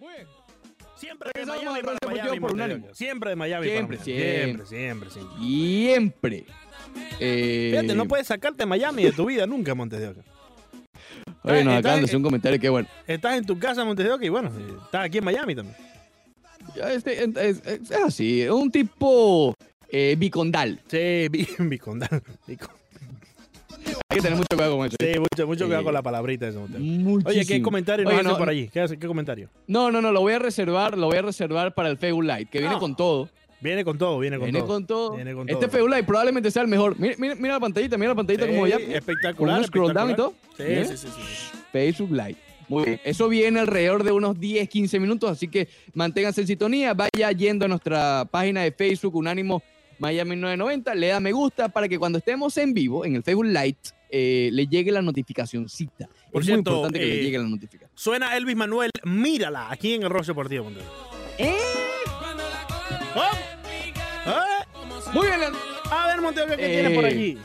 Muy bien. Siempre de Miami para por. Siempre de Miami Siempre, para Miami. siempre. siempre, siempre. Eh, Fíjate, no puedes sacarte Miami de tu vida nunca, Montes de Oca. Oye, nos acaban de hacer un comentario que bueno. Estás en tu casa, Montes de Oca, y bueno, estás aquí en Miami también. este, es, es- es así, es un tipo eh, bicondal. Sí, vi- Vicondal. Hay que tener mucho cuidado con eso. Sí, mucho, mucho cuidado con la palabrita de. Oye, ¿qué comentario nos Oye, hacen no, por allí? ¿Qué, hace- qué comentario? No, no, no, lo voy a reservar, lo voy a reservar para el Facebook Live, que viene con todo. Viene con todo, viene con Viene todo. con todo. Viene con este todo. Facebook Live probablemente sea el mejor. Mira, mira, mira la pantallita, mira la pantallita como Sí, ya. espectacular. un scroll down y todo. Sí, sí, sí, sí. Facebook Live. Muy bien. Eso viene alrededor de unos 10, 15 minutos, así que manténganse en sintonía. Vaya yendo a nuestra página de Facebook, Unánimo Miami 990, le da me gusta para que cuando estemos en vivo, en el Facebook Live, eh, le llegue la notificacioncita. Por es cierto, muy importante que eh, le llegue la notificación. Suena Elvis Manuel, mírala, aquí en el Roche Deportivo, Oca. ¡Eh! ¡Oh! ¡Eh! Muy bien. A ver, Montes de Oca, ¿qué Eh, tienes por allí?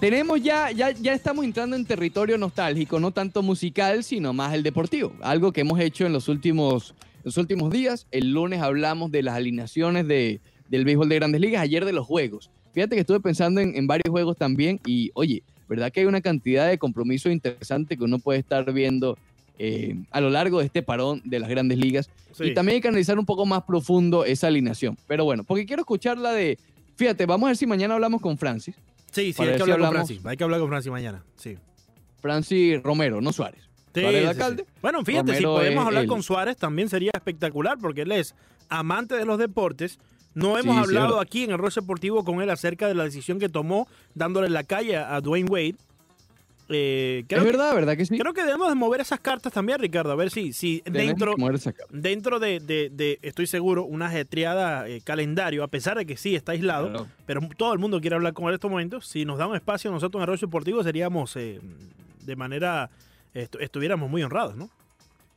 Tenemos ya, ya, ya estamos entrando en territorio nostálgico, no tanto musical, sino más el deportivo. Algo que hemos hecho en los últimos, los últimos días. El lunes hablamos de las alineaciones de, del béisbol de grandes ligas, ayer de los juegos. Fíjate que estuve pensando en, en varios juegos también y, oye, ¿verdad que hay una cantidad de compromisos interesantes que uno puede estar viendo eh, a lo largo de este parón de las grandes ligas? Sí. Y también hay que analizar un poco más profundo esa alineación. Pero bueno, porque quiero escuchar la de... Fíjate, vamos a ver si mañana hablamos con Francis. Sí, sí, hay que si hablar con Francis. Hay que hablar con Francis mañana. Sí. Francis Romero, no Suárez. Sí, Suárez alcalde. Bueno, fíjate, si podemos hablar con Suárez también sería espectacular porque él es amante de los deportes. No hemos Sí, hablado verdad. aquí en el Roche Deportivo con él acerca de la decisión que tomó dándole la calle a Dwayne Wade. Eh, creo, es que, verdad, ¿verdad que sí? creo que debemos de mover esas cartas también, Ricardo. A ver si, si dentro, dentro de, de- de, estoy seguro, una ajetreada eh, calendario, a pesar de que sí está aislado, Claro. pero todo el mundo quiere hablar con él en estos momentos. Si nos da un espacio nosotros en el Roche Deportivo, seríamos eh, de manera, estu- estuviéramos muy honrados, ¿no?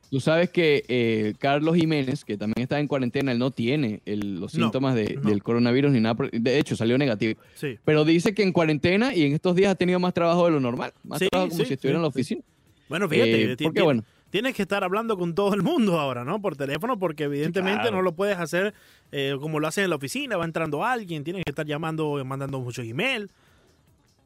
Tú sabes que eh, Carlos Jiménez, que también está en cuarentena, él no tiene el- los No, síntomas de- no. del coronavirus ni nada. De hecho, salió negativo. Sí. Pero dice que en cuarentena y en estos días ha tenido más trabajo de lo normal. Más Sí, trabajo como sí, si estuviera en la oficina. Bueno, fíjate, Eh, porque bueno, tienes que estar hablando con todo el mundo ahora, ¿no? Por teléfono, porque evidentemente claro. no lo puedes hacer eh, como lo hacen en la oficina, va entrando alguien, tienes que estar llamando, mandando muchos emails,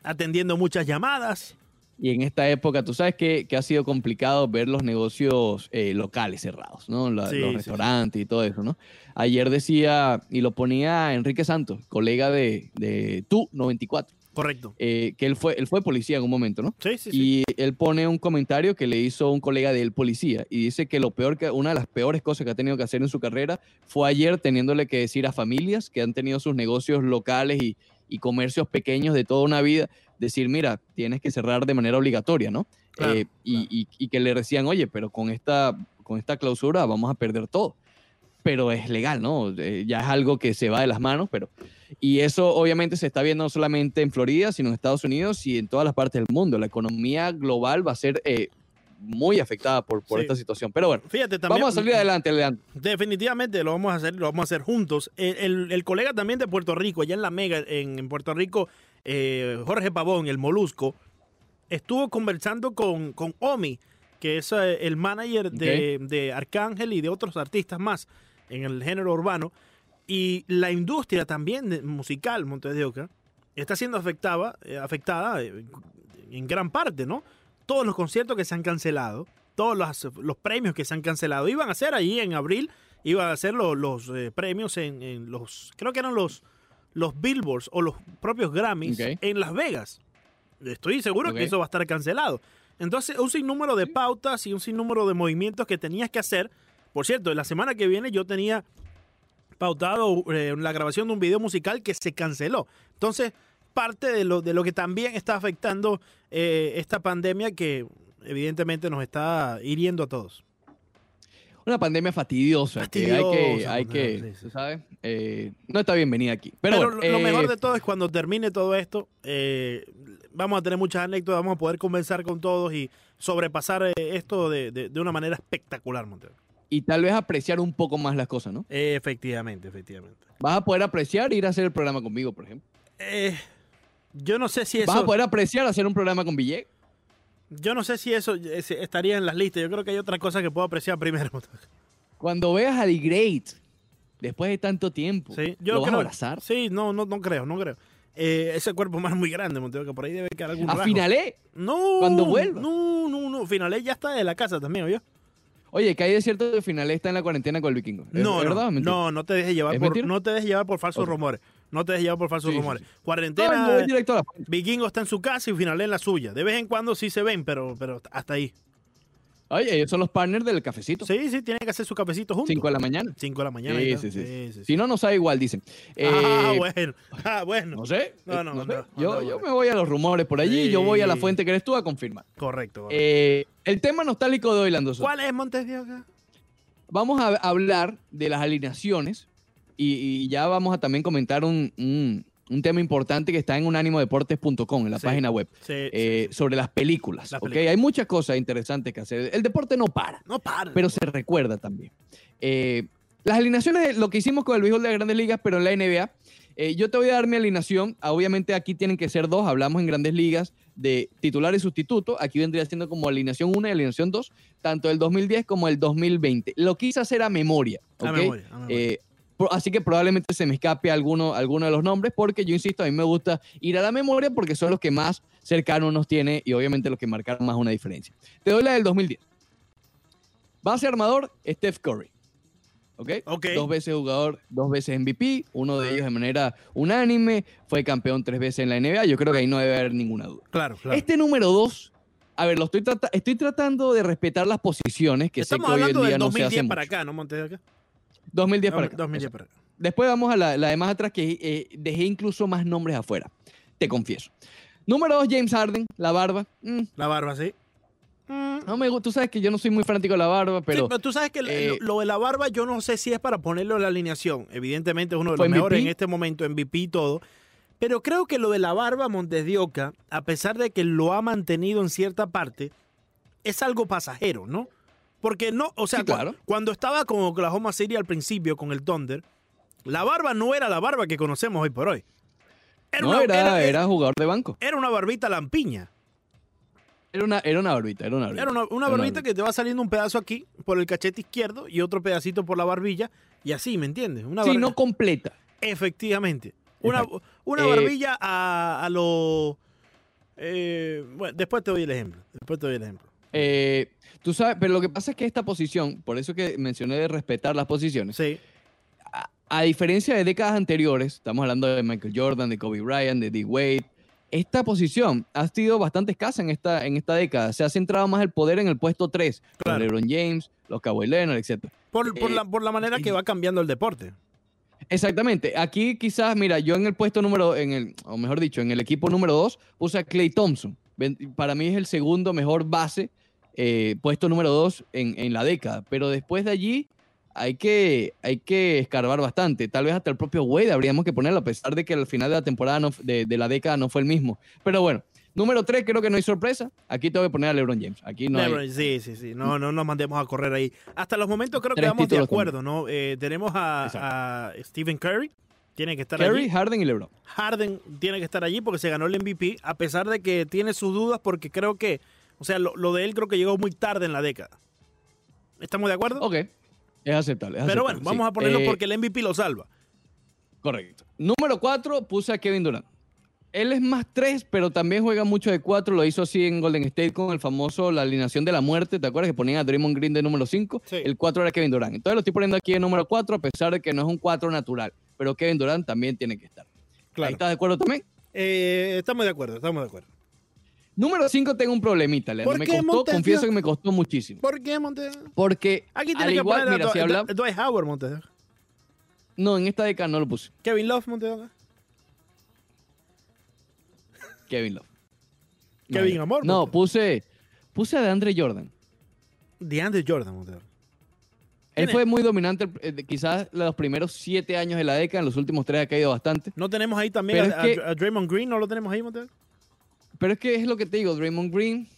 atendiendo muchas llamadas. Y en esta época, tú sabes que, que ha sido complicado ver los negocios eh, locales cerrados, ¿no? La- Sí, los sí, restaurantes y todo eso, ¿no? Ayer decía, y lo ponía Enrique Santos, colega de, de Tu 94, Correcto. eh, que él fue, él fue policía en un momento, ¿no? Sí, sí, sí. Y él pone un comentario que le hizo un colega de él, policía, y dice que lo peor que, una de las peores cosas que ha tenido que hacer en su carrera fue ayer teniéndole que decir a familias que han tenido sus negocios locales y, y comercios pequeños de toda una vida, decir, mira, tienes que cerrar de manera obligatoria, ¿no? Claro, Eh, y, y- y que le decían, oye, pero con esta, con esta clausura vamos a perder todo. Pero es legal, ¿no? Eh, ya es algo que se va de las manos, pero... Y eso obviamente se está viendo no solamente en Florida, sino en Estados Unidos y en todas las partes del mundo. La economía global va a ser eh, muy afectada por, por Sí. esta situación. Pero bueno, Fíjate también. vamos a salir adelante, Leandro. Definitivamente lo vamos a hacer, lo vamos a hacer juntos. El, el- el colega también de Puerto Rico, allá en la Mega, en, en Puerto Rico, eh, Jorge Pavón, el Molusco, estuvo conversando con, con Omi, que es eh, el manager de, de Arcángel y de otros artistas más en el género urbano. Y la industria también musical, Montes de Oca, está siendo afectada, eh, afectada eh, en gran parte, ¿no? Todos los conciertos que se han cancelado, todos los, los premios que se han cancelado, iban a ser ahí en abril, iban a ser los, los, eh, premios en, en los, creo que eran los, los Billboards o los propios Grammys en Las Vegas. Estoy seguro que eso va a estar cancelado. Entonces, un sinnúmero de pautas y un sinnúmero de movimientos que tenías que hacer. Por cierto, la semana que viene yo tenía pautado eh, la grabación de un video musical que se canceló. Entonces, parte de lo, de lo que también está afectando eh, esta pandemia que evidentemente nos está hiriendo a todos. Una pandemia fastidiosa, que hay que, hay que sí. ¿sabes? Eh, no está bienvenida aquí. Pero, Pero, bueno, lo- lo eh, mejor de todo es cuando termine todo esto, vamos a tener muchas anécdotas, vamos a poder conversar con todos y sobrepasar esto de, de- de una manera espectacular, Montero. y tal vez apreciar un poco más las cosas, ¿no? efectivamente, efectivamente. Vas a poder apreciar ir a hacer el programa conmigo, por ejemplo. Eh, yo no sé si eso... Vas a poder apreciar hacer un programa con Villegas. Yo no sé si eso estaría en las listas. Yo creo que hay otras cosas que puedo apreciar primero. Cuando veas a The Great, después de tanto tiempo, Sí, yo ¿lo vas creo, a abrazar? Sí, no, no, no creo, no creo. Eh, ese cuerpo más muy grande, Monteo, que por ahí debe quedar algún A rasgo. Finalé. No. cuando vuelva. No, no, no. Finalé ya está de la casa también, ¿oyó? Oye, que hay de cierto que Finalé está en la cuarentena con el vikingo. ¿Es No, verdad no, no, no te dejes llevar ¿Es por, mentira? no te dejes llevar por falsos rumores. No te dejes llevar por falsos Sí, sí, rumores. sí. No, Cuarentena, yo voy directo a la fuente. Vikingo está en su casa y Finalé en la suya. De vez en cuando sí se ven, pero, pero hasta ahí. Oye, ellos son los partners del cafecito. Sí, sí, tienen que hacer su cafecito juntos. 5 de la mañana. 5 de la mañana. Sí, sí, sí. sí. Si no, no sabe igual, dicen. Ah, Eh, bueno. Ah, bueno. No sé. No, no, sé. no, yo, no, yo no. me voy a los rumores por allí y yo voy a la Sí. fuente que eres tú a confirmar. Correcto. correcto. Eh, el tema nostálgico de hoy, Landoso. ¿Cuál es Montes de Oca? Vamos a hablar de las alineaciones y, y ya vamos a también comentar un, un- un tema importante que está en unánimodeportes.com, en la Sí. página web, Sí, eh, sobre las películas. Las ¿ok? películas. Hay muchas cosas interesantes que hacer. El deporte no para. No para. pero se recuerda también. Eh, las alineaciones, lo que hicimos con el béisbol de las grandes ligas, pero en la NBA, eh, yo te voy a dar mi alineación. Ah, Obviamente aquí tienen que ser dos, hablamos en grandes ligas de titular y sustituto. Aquí vendría siendo como alineación 1 y alineación 2, tanto el 2010 como el 2020. Lo quise hacer a memoria. A ¿ok? memoria, a memoria. Eh, así que probablemente se me escape alguno, alguno de los nombres, porque yo insisto, a mí me gusta ir a la memoria porque son los que más cercanos nos tiene y obviamente los que marcaron más una diferencia. Te doy la del 2010. Base armador, Steph Curry. ¿Ok? Ok. Dos veces jugador, dos veces MVP, uno de ellos de manera unánime, fue campeón tres veces en la NBA. Yo creo que ahí no debe haber ninguna duda. claro, claro. Este número dos, a ver, lo estoy, trata- estoy tratando de respetar las posiciones que Estamos sé que hoy en hablando día del no se hace 2010 para mucho. acá, ¿no, Montes de? 2010 para acá. 2010 exacto. para acá. Después vamos a la, la de más atrás que eh, dejé incluso más nombres afuera. Te confieso. Número dos, James Harden, la barba. Mm, La barba, sí. Mm, no me gusta. Tú sabes que yo no soy muy fanático de la barba, pero sí, pero tú sabes que eh, lo, lo de la barba yo no sé si es para ponerlo en la alineación. Evidentemente es uno de ¿Fue los mejores en este momento, MVP y todo. Pero creo que lo de la barba Montes de Oca, a pesar de que lo ha mantenido en cierta parte, es algo pasajero, ¿no? Porque no, o sea, Sí, claro. cuando estaba con Oklahoma City al principio, con el Thunder, la barba no era la barba que conocemos hoy por hoy. Era, no una, era, era- era jugador de banco. era una barbita lampiña. Era una, era una barbita, era una barbita. Era una, barbita que te va saliendo un pedazo aquí por el cachete izquierdo y otro pedacito por la barbilla y así, ¿me entiendes? Una Sí, no completa. Efectivamente. Una, una Eh, barbilla a, a lo... eh, bueno, después te doy el ejemplo. Después te doy el ejemplo. Eh, tú sabes, pero lo que pasa es que esta posición, por eso que mencioné de respetar las posiciones, Sí. a, a diferencia de décadas anteriores, estamos hablando de Michael Jordan, de Kobe Bryant, de D. Wade, esta posición ha sido bastante escasa en esta, en esta década. Se ha centrado más el poder en el puesto 3, Claro. con LeBron James, los Kawhi Leonard, etc. Por, por Eh, la, por la manera que va cambiando el deporte. Exactamente. Aquí quizás, mira, yo en el puesto número, en el, o mejor dicho, en el equipo número 2 puse a Clay Thompson. Para mí es el segundo mejor base, eh, puesto número 2 en, en la década. Pero después de allí hay que, hay que escarbar bastante. Tal vez hasta el propio Wade habríamos que ponerlo, a pesar de que al final de la temporada, no de, de la década, no fue el mismo. Pero bueno, número 3 creo que no hay sorpresa. Aquí tengo que poner a LeBron James. Aquí no hay- sí, sí, sí. No, no nos mandemos a correr ahí. Hasta los momentos creo que vamos de acuerdo, ¿no? Eh, tenemos a Stephen Curry. Tiene que estar Curry, allí. Harden y LeBron. Harden tiene que estar allí porque se ganó el MVP, a pesar de que tiene sus dudas, porque creo que, o sea, lo, lo de él creo que llegó muy tarde en la década. ¿Estamos de acuerdo? Ok. Es aceptable. es Pero aceptable, bueno, sí. vamos a ponerlo Eh, porque el MVP lo salva. Correcto. Número 4, puse a Kevin Durant. Él es más 3, pero también juega mucho de 4. Lo hizo así en Golden State con el famoso, la alineación de la muerte. ¿Te acuerdas que ponían a Draymond Green de número 5? Sí. El 4 era Kevin Durant. Entonces lo estoy poniendo aquí en número 4, a pesar de que no es un 4 natural. Pero Kevin Durant también tiene que estar. Estás de acuerdo también. Eh, estamos de acuerdo, estamos de acuerdo. Número 5 tengo un problemita, Leandro. ¿Por Me costó, Montes? confieso que me costó muchísimo. ¿Por qué, Montes? Porque Aquí al que igual, mira, si habla- Dw- Dwight Howard, Montes. No, en esta década no lo puse. Kevin Love, Montes. Kevin Love. Kevin No, Amor. No, puse, puse a DeAndre Jordan. DeAndre Jordan, Montes. Él ¿Quién fue muy dominante, eh, quizás los primeros siete años de la década, en los últimos tres ha caído bastante. No tenemos ahí también que- a Draymond Green, ¿no lo tenemos ahí, Montes? Pero es que es lo que te digo, Draymond Green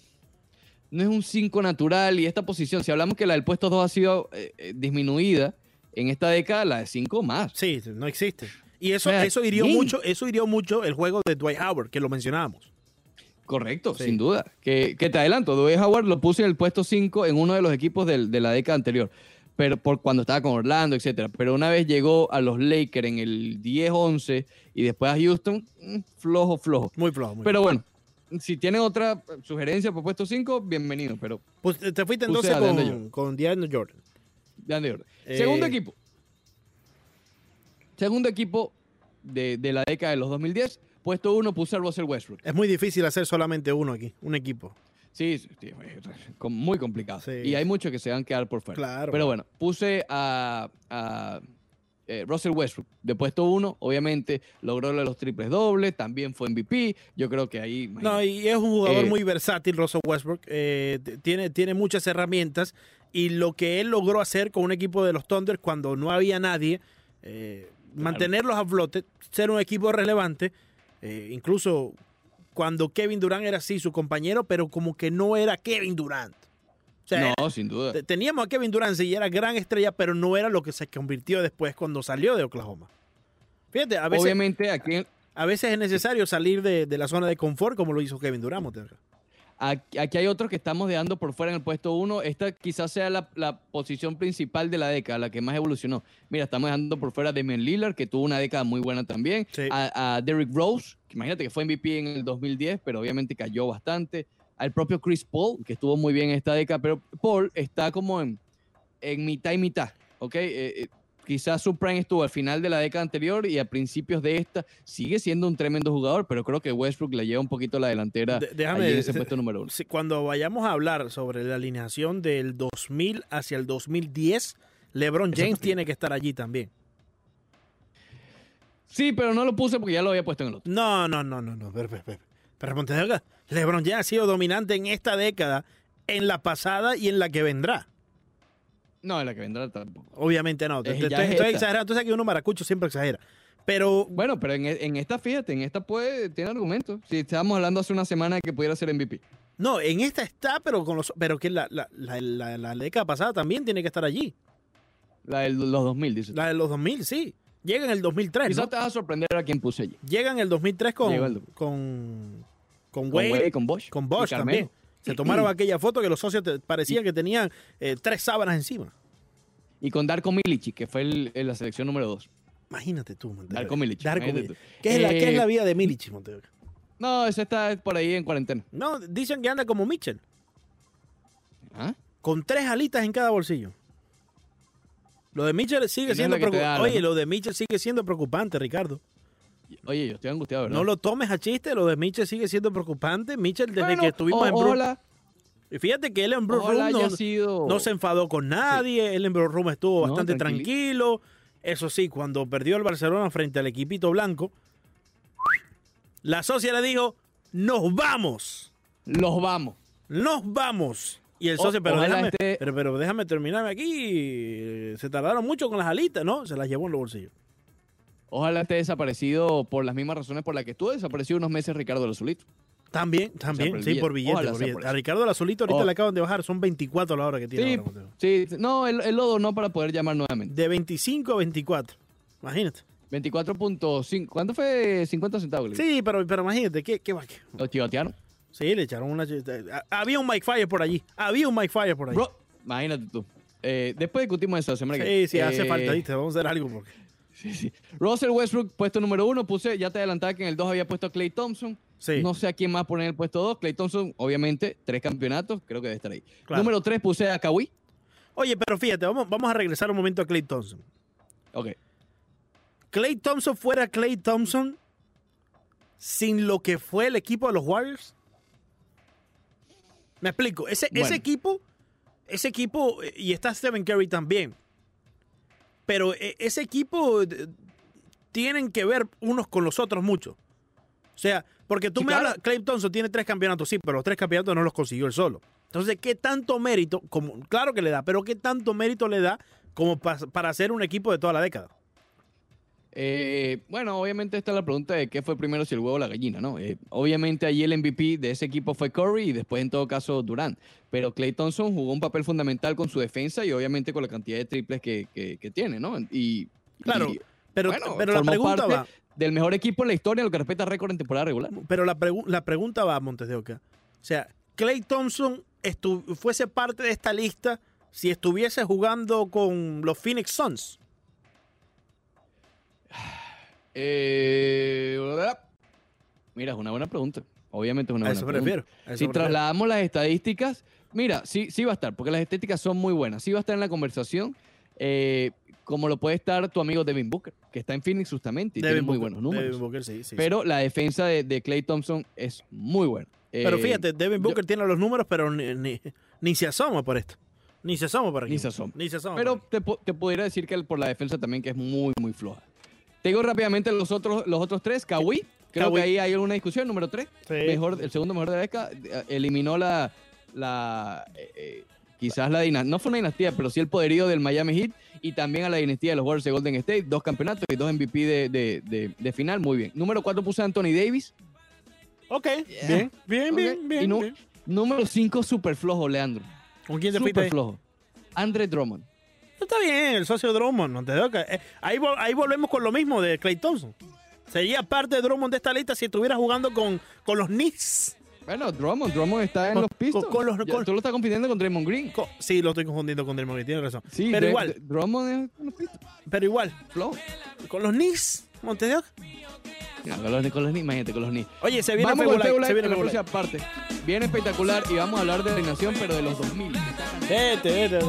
no es un 5 natural y esta posición, si hablamos que la del puesto 2 ha sido eh, eh, disminuida, en esta década la de 5 más. Sí, no existe. Y eso, O sea, eso hirió mucho, eso hirió mucho el juego de Dwight Howard, que lo mencionábamos. Correcto, Sí. sin duda. Que, que te adelanto, Dwight Howard lo puse en el puesto 5 en uno de los equipos del- de la década anterior. pero por cuando estaba con Orlando, etcétera. Pero una vez llegó a los Lakers en el 10-11 y después a Houston, mm, flojo, flojo. Muy flojo. Muy Pero flojo. bueno, si tienen otra sugerencia por puesto 5, bienvenido, pero Pues te te fuiste a DeAndre con, con DeAndre Jordan. ya de orden. Eh, Segundo equipo. Segundo equipo de, de la década de los 2010. Puesto 1 puse a Russell Westbrook. Es muy difícil hacer solamente uno aquí, un equipo. Sí, muy complicado. Sí. Y hay muchos que se van a quedar por fuera. Claro. Pero bueno, puse a, a, eh, Russell Westbrook de puesto 1. Obviamente logró los triples dobles. También fue MVP. Yo creo que ahí. No, y es un jugador Eh, muy versátil, Russell Westbrook. Eh, tiene, tiene muchas herramientas y lo que él logró hacer con un equipo de los Thunder cuando no había nadie, mantenerlos a flote, ser un equipo relevante, incluso cuando Kevin Durant era así su compañero, pero como que no era Kevin Durant. O sea, no, sin duda. te- teníamos a Kevin Durant, sí, era gran estrella, pero no era lo que se convirtió después cuando salió de Oklahoma. Fíjate, a veces, Obviamente aquí, a veces es necesario salir de, de la zona de confort como lo hizo Kevin Durant. Aquí, aquí hay otros que estamos dejando por fuera en el puesto 1. Esta quizás sea la, la posición principal de la década, la que más evolucionó. Mira, estamos dejando por fuera a Damian Lillard, que tuvo una década muy buena también. Sí. A, a Derrick Rose, que imagínate que fue MVP en el 2010, pero obviamente cayó bastante. Al propio Chris Paul, que estuvo muy bien en esta década, pero Paul está como en, en mitad y mitad. ¿ok? Eh, eh, quizás su prime estuvo al final de la década anterior y a principios de esta. Sigue siendo un tremendo jugador, pero creo que Westbrook le lleva un poquito la delantera De- déjame- en ese puesto número uno. Cuando vayamos a hablar sobre la alineación del 2000 hacia el 2010, LeBron James tiene que estar allí también. Sí, pero no lo puse porque ya lo había puesto en el otro. No, no, no, no, no. Pero, pero, pero, pero Montero, LeBron James ha sido dominante en esta década, en la pasada y en la que vendrá. No, en la que vendrá tampoco. Obviamente no. Es- ya estoy, es estoy exagerando. Tú sabes que uno maracucho siempre exagera. Pero Bueno, pero en, en esta, fíjate, en esta puede, tiene argumentos. Si estábamos hablando hace una semana de que pudiera ser MVP. no, en esta está, pero con los, pero que la, la, la, la- la década pasada también tiene que estar allí. La de los 2000, dice. La de los 2000, sí. Llega en el 2003, Quizás ¿no? te vas a sorprender a quien puse allí. Llega en el 2003 con, el- con, con Con Wade, con Bosch. con Bosch también. Se tomaron aquella foto que los socios parecían que tenían eh, tres sábanas encima. Y con Darko Milicic, que fue el, la selección número 2. Imagínate tú, Montero. Darko tú. ¿Qué, es la, qué es Eh, la vida de Milic, Montero? No, ese está por ahí en cuarentena. No, dicen que anda como Mitchell, ¿Ah? con tres alitas en cada bolsillo. Lo de Mitchell sigue siendo preocupante. Oye, ¿no? lo de Mitchell sigue siendo preocupante, Ricardo. Oye, yo estoy angustiado, ¿verdad? No lo tomes a chiste, lo de Mitchell sigue siendo preocupante. Mitchell, desde Bueno, que estuvimos en ojalá, Y fíjate que él en ojalá Room no, sido... no se enfadó con nadie. Él en Brook Room estuvo No, bastante tranquilo. Eso sí, cuando perdió el Barcelona frente al equipito blanco, la socia le dijo: Nos vamos. Los vamos. Nos vamos. Y el O- socio, pero déjame, pero, pero déjame terminarme aquí. Se tardaron mucho con las alitas, ¿no? Se las llevó en los bolsillos. Ojalá esté desaparecido por las mismas razones por las que estuvo desaparecido unos meses Ricardo Lozulito. También, también, por el sí, por billete. Por billete. por A. Ricardo Lazulito ahorita Oh. le acaban de bajar, son 24 la hora que tiene Sí, ahora, sí, no, él, él lo donó para poder llamar nuevamente. De 25 a 24. Imagínate. 24.5. ¿Cuánto fue 50 centavos? Sí, pero, pero imagínate, ¿qué, qué, va-? Lo tirotearon. Sí, le echaron una... a- Había un Mike Fire por allí. Había un Mike Fire por ahí. Bro, imagínate tú. Eh, después discutimos eso la semana que sí, sí, hace Eh, falta, ¿viste? Vamos a hacer algo porque... Sí, sí. Russell Westbrook, puesto número uno. Puse, ya te adelantaba que en el 2 había puesto a Clay Thompson. Sí. No sé a quién más poner en el puesto 2. Clay Thompson, obviamente, tres campeonatos. Creo que debe estar ahí. Claro. Número 3 puse a Kawhi. Oye, pero fíjate, vamos, vamos a regresar un momento a Clay Thompson. Ok. Clay Thompson fuera Clay Thompson sin lo que fue el equipo de los Warriors. Me explico. Ese, Bueno. ese equipo, ese equipo, eh, y está Stephen Curry también. Pero eh, ese equipo tienen que ver unos con los otros mucho. O sea, porque tú Sí, me claro. hablas, Clay Thompson tiene tres campeonatos, sí, pero los tres campeonatos no los consiguió él solo. Entonces, ¿qué tanto mérito? Como, claro que le da, pero ¿qué tanto mérito le da como pa- para hacer un equipo de toda la década? Eh, bueno, obviamente está la pregunta de qué fue primero, si el huevo o la gallina, ¿no? Eh, obviamente allí el MVP de ese equipo fue Curry y después en todo caso Durant. Pero Clay Thompson jugó un papel fundamental con su defensa y obviamente con la cantidad de triples que, que- que tiene, ¿no? Y, Claro, y, Pero, bueno, pero la pregunta va, del mejor equipo en la historia en lo que respecta a récord en temporada regular. pero la, pregu- la pregunta va, Montes de Oca. O sea, Clay Thompson fuese parte de esta lista si estuviese jugando con los Phoenix Suns? Eh, mira, es una buena pregunta. Obviamente es una A buena eso pregunta. prefiero. a eso Si prefiero. trasladamos las estadísticas, mira, sí, sí va a estar, porque las estadísticas son muy buenas. Sí va a estar en la conversación, eh, como lo puede estar tu amigo Devin Booker, que está en Phoenix justamente y tiene Devin muy Booker, buenos números. Devin Booker, sí, sí, sí. pero la defensa de, de Clay Thompson es muy buena. Pero Eh, fíjate, Devin yo- Booker tiene los números, pero ni, ni, ni se asoma por esto. Ni se asoma por aquí. Ni se asoma. Ni se asoma. Pero te, te pudiera decir que por la defensa también que es muy, muy floja. Te digo rápidamente los otros, los otros tres. Kawhi, creo que ahí hay alguna discusión. Número tres, Sí. mejor, el segundo mejor de la década. eh, Eliminó la, la eh, eh, quizás la dinastía, no fue una dinastía, pero sí el poderío del Miami Heat y también a la dinastía de los Warriors de Golden State. Dos campeonatos y dos MVP de, de- de- de final. Muy bien. Número cuatro puse a Anthony Davis. Ok, Yeah. bien, bien, bien, bien. Y no- bien. Número cinco, súper flojo, Leandro. ¿Con quién te fuiste? Ahí? flojo. Andre Drummond. Está bien, el socio Drummond. No te digo que- eh, ahí, ahí volvemos con lo mismo de Clay Thompson. Sería parte de Drummond de esta lista si estuviera jugando con, con los Knicks. Bueno, Drummond, Drummond está en Con- los Pistons. con- con los- Ya, con- tú lo estás compitiendo con Draymond Green. Sí, lo estoy confundiendo con Draymond, Green, tiene razón. Sí, pero Dr- igual, Drummond es los Pistons. pero igual. Flow. Con los Knicks, Montevideo. No, con los, con los Knicks, imagínate, con los Knicks. Oye, se viene Vamos Fable Fable se viene en la próxima parte. Viene espectacular y vamos a hablar de la alineación, pero de los 2000. Vete, vete, vete.